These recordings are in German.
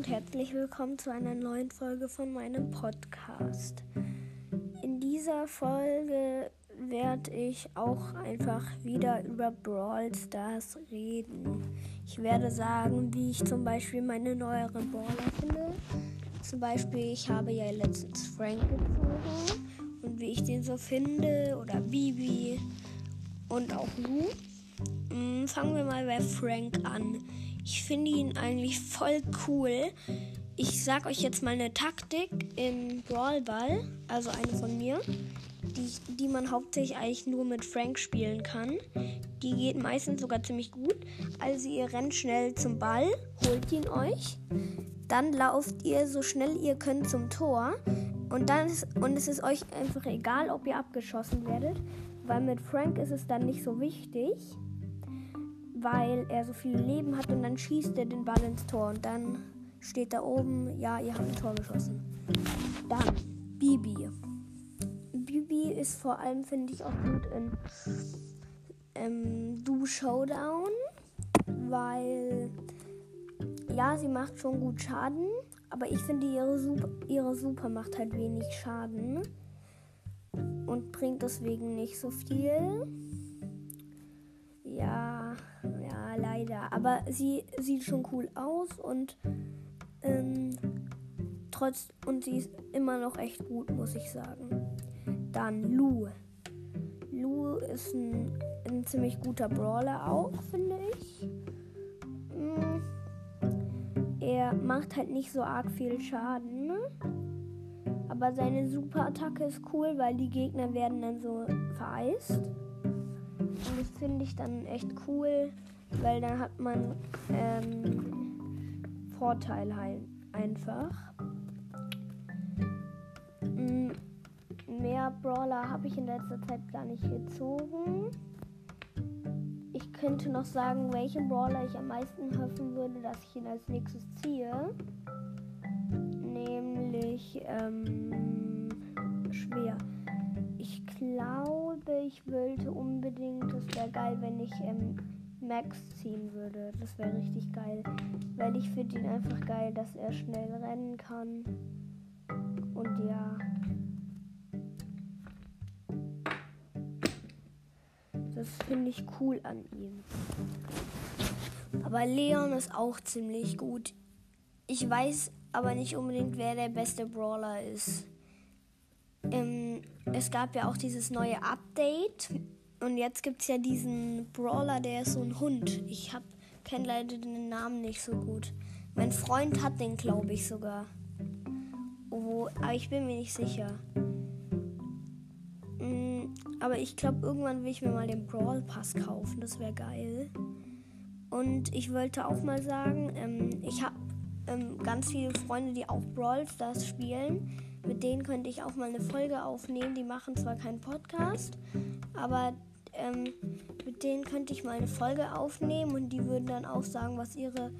und herzlich willkommen zu einer neuen Folge von meinem Podcast. In dieser Folge werde ich auch einfach wieder über Brawl Stars reden. Ich werde sagen, wie ich zum Beispiel meine neueren Brawler finde. Zum Beispiel, ich habe ja letztens Frank gezogen und wie ich den so finde oder Bibi und auch Lu. Hm, fangen wir mal bei Frank an. Ich finde ihn eigentlich voll cool. Ich sag euch jetzt mal eine Taktik im Brawl Ball, also eine von mir, die, die man hauptsächlich eigentlich nur mit Frank spielen kann. Die geht meistens sogar ziemlich gut. Also ihr rennt schnell zum Ball, holt ihn euch, dann lauft ihr so schnell ihr könnt zum Tor und dann ist, und es ist euch einfach egal, ob ihr abgeschossen werdet, weil mit Frank ist es dann nicht so wichtig weil er so viel Leben hat und dann schießt er den Ball ins Tor und dann steht da oben, ja, ihr habt ein Tor geschossen. Dann Bibi. Bibi ist vor allem, finde ich, auch gut in ähm, Du Showdown, weil ja, sie macht schon gut Schaden, aber ich finde, ihre Super, ihre Super macht halt wenig Schaden und bringt deswegen nicht so viel. Ja, Aber sie sieht schon cool aus und ähm, trotz und sie ist immer noch echt gut, muss ich sagen. Dann Lu. Lu ist ein, ein ziemlich guter Brawler auch, finde ich. Mm, er macht halt nicht so arg viel Schaden. Aber seine Superattacke ist cool, weil die Gegner werden dann so vereist. Und das finde ich dann echt cool, weil dann hat man ähm, Vorteil halt einfach. Mm, mehr Brawler habe ich in letzter Zeit gar nicht gezogen. Ich könnte noch sagen, welchen Brawler ich am meisten hoffen würde, dass ich ihn als nächstes ziehe. Nämlich ähm, schwer. Ich glaube, ich wollte unbedingt, das wäre geil, wenn ich ähm, Max ziehen würde. Das wäre richtig geil. Weil ich finde ihn einfach geil, dass er schnell rennen kann. Und ja. Das finde ich cool an ihm. Aber Leon ist auch ziemlich gut. Ich weiß aber nicht unbedingt, wer der beste Brawler ist. Ähm, es gab ja auch dieses neue Update und jetzt gibt es ja diesen Brawler, der ist so ein Hund. Ich kenne leider den Namen nicht so gut. Mein Freund hat den, glaube ich, sogar. Oh, aber ich bin mir nicht sicher. Mm, aber ich glaube, irgendwann will ich mir mal den Brawl Pass kaufen. Das wäre geil. Und ich wollte auch mal sagen, ähm, ich habe ähm, ganz viele Freunde, die auch Brawl Stars spielen. Mit denen könnte ich auch mal eine Folge aufnehmen. Die machen zwar keinen Podcast, aber ähm, mit denen könnte ich mal eine Folge aufnehmen und die würden dann auch sagen, was ihre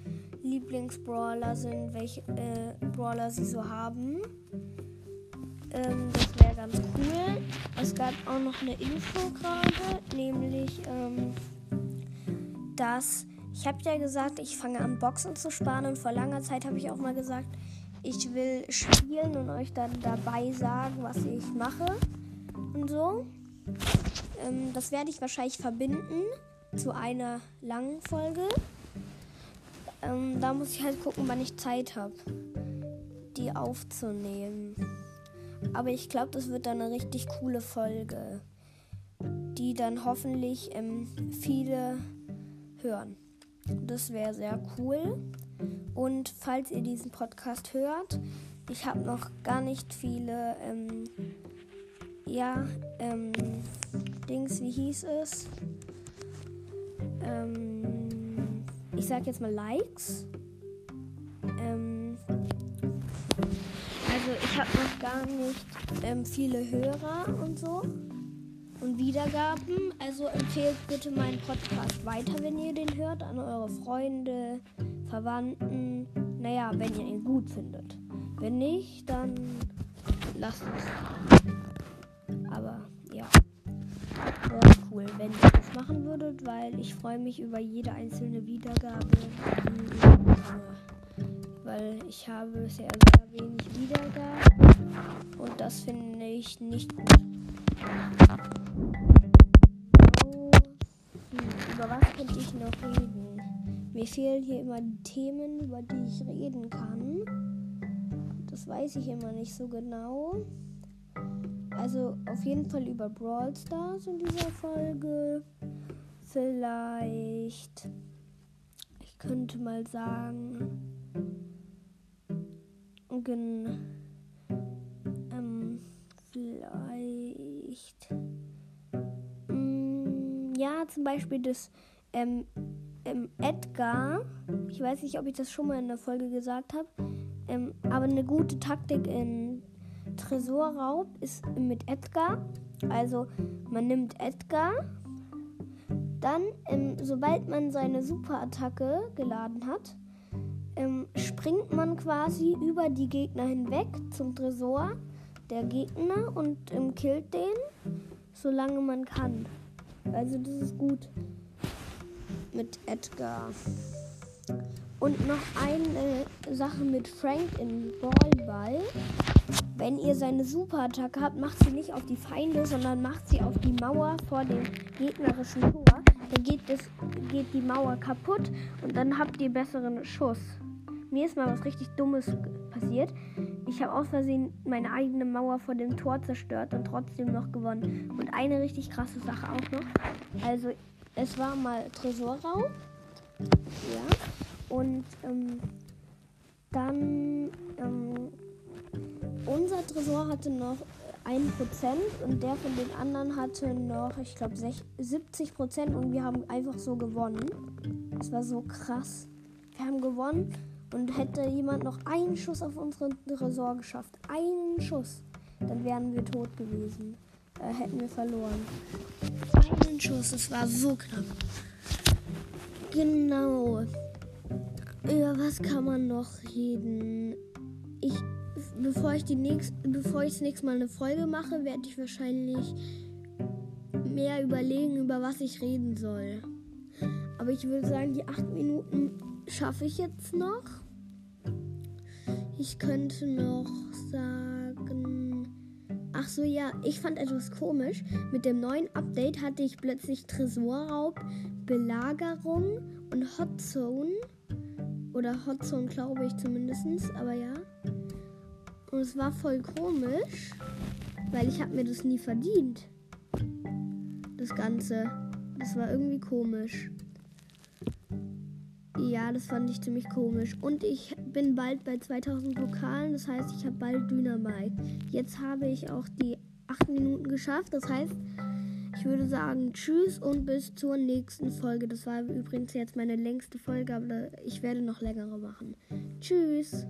Lieblingsbrawler sind, welche äh, Brawler sie so haben. Ähm, das wäre ganz cool. Es gab auch noch eine Info gerade, nämlich, ähm, dass ich habe ja gesagt, ich fange an Boxen zu sparen und vor langer Zeit habe ich auch mal gesagt, ich will spielen und euch dann dabei sagen, was ich mache und so. Ähm, das werde ich wahrscheinlich verbinden zu einer langen Folge. Ähm, da muss ich halt gucken, wann ich Zeit habe, die aufzunehmen. Aber ich glaube, das wird dann eine richtig coole Folge, die dann hoffentlich ähm, viele hören. Das wäre sehr cool. Und falls ihr diesen Podcast hört, ich habe noch gar nicht viele, ähm, ja, ähm, Dings, wie hieß es? Ähm, ich sag jetzt mal Likes. Ähm, also ich habe noch gar nicht ähm, viele Hörer und so und Wiedergaben. Also empfehlt bitte meinen Podcast weiter, wenn ihr den hört, an eure Freunde, Verwandten. Naja, wenn ihr ihn gut findet. Wenn nicht, dann lasst es. Wäre cool, wenn ihr das machen würdet, weil ich freue mich über jede einzelne Wiedergabe. weil ich habe bisher sehr wenig Wiedergaben und das finde ich nicht gut. So, hm, über was könnte ich noch reden? Mir fehlen hier immer Themen, über die ich reden kann. Das weiß ich immer nicht so genau. Also auf jeden Fall über Brawl Stars in dieser Folge. Vielleicht. Ich könnte mal sagen. Ähm, vielleicht. Mh, mm, ja, zum Beispiel das ähm, ähm, Edgar. Ich weiß nicht, ob ich das schon mal in der Folge gesagt habe. Ähm, aber eine gute Taktik in Tresorraub ist mit Edgar. Also man nimmt Edgar. Dann, ähm, sobald man seine Superattacke geladen hat, ähm, springt man quasi über die Gegner hinweg zum Tresor der Gegner und ähm, killt den, solange man kann. Also das ist gut mit Edgar. Und noch eine Sache mit Frank in Ballball. Wenn ihr seine Superattacke habt, macht sie nicht auf die Feinde, sondern macht sie auf die Mauer vor dem gegnerischen Tor. Dann geht, das, geht die Mauer kaputt und dann habt ihr besseren Schuss. Mir ist mal was richtig Dummes passiert. Ich habe aus Versehen meine eigene Mauer vor dem Tor zerstört und trotzdem noch gewonnen. Und eine richtig krasse Sache auch noch. Also, es war mal Tresorraum. Ja. Und ähm, dann ähm, unser Tresor hatte noch 1% und der von den anderen hatte noch, ich glaube, 70% und wir haben einfach so gewonnen. Das war so krass. Wir haben gewonnen und hätte jemand noch einen Schuss auf unseren Tresor geschafft, einen Schuss, dann wären wir tot gewesen. Äh, hätten wir verloren. Einen Schuss, das war so knapp. Genau. Über was kann man noch reden? Bevor ich die nächst, bevor ich das nächste Mal eine Folge mache, werde ich wahrscheinlich mehr überlegen, über was ich reden soll. Aber ich würde sagen, die acht Minuten schaffe ich jetzt noch. Ich könnte noch sagen. Ach so, ja, ich fand etwas komisch. Mit dem neuen Update hatte ich plötzlich Tresorraub, Belagerung und Hotzone. Oder Hotzone, glaube ich zumindest. Aber ja. Und es war voll komisch, weil ich habe mir das nie verdient. Das Ganze. Das war irgendwie komisch. Ja, das fand ich ziemlich komisch. Und ich bin bald bei 2000 Pokalen, das heißt, ich habe bald Dynamite. Jetzt habe ich auch die 8 Minuten geschafft, das heißt, ich würde sagen Tschüss und bis zur nächsten Folge. Das war übrigens jetzt meine längste Folge, aber ich werde noch längere machen. Tschüss.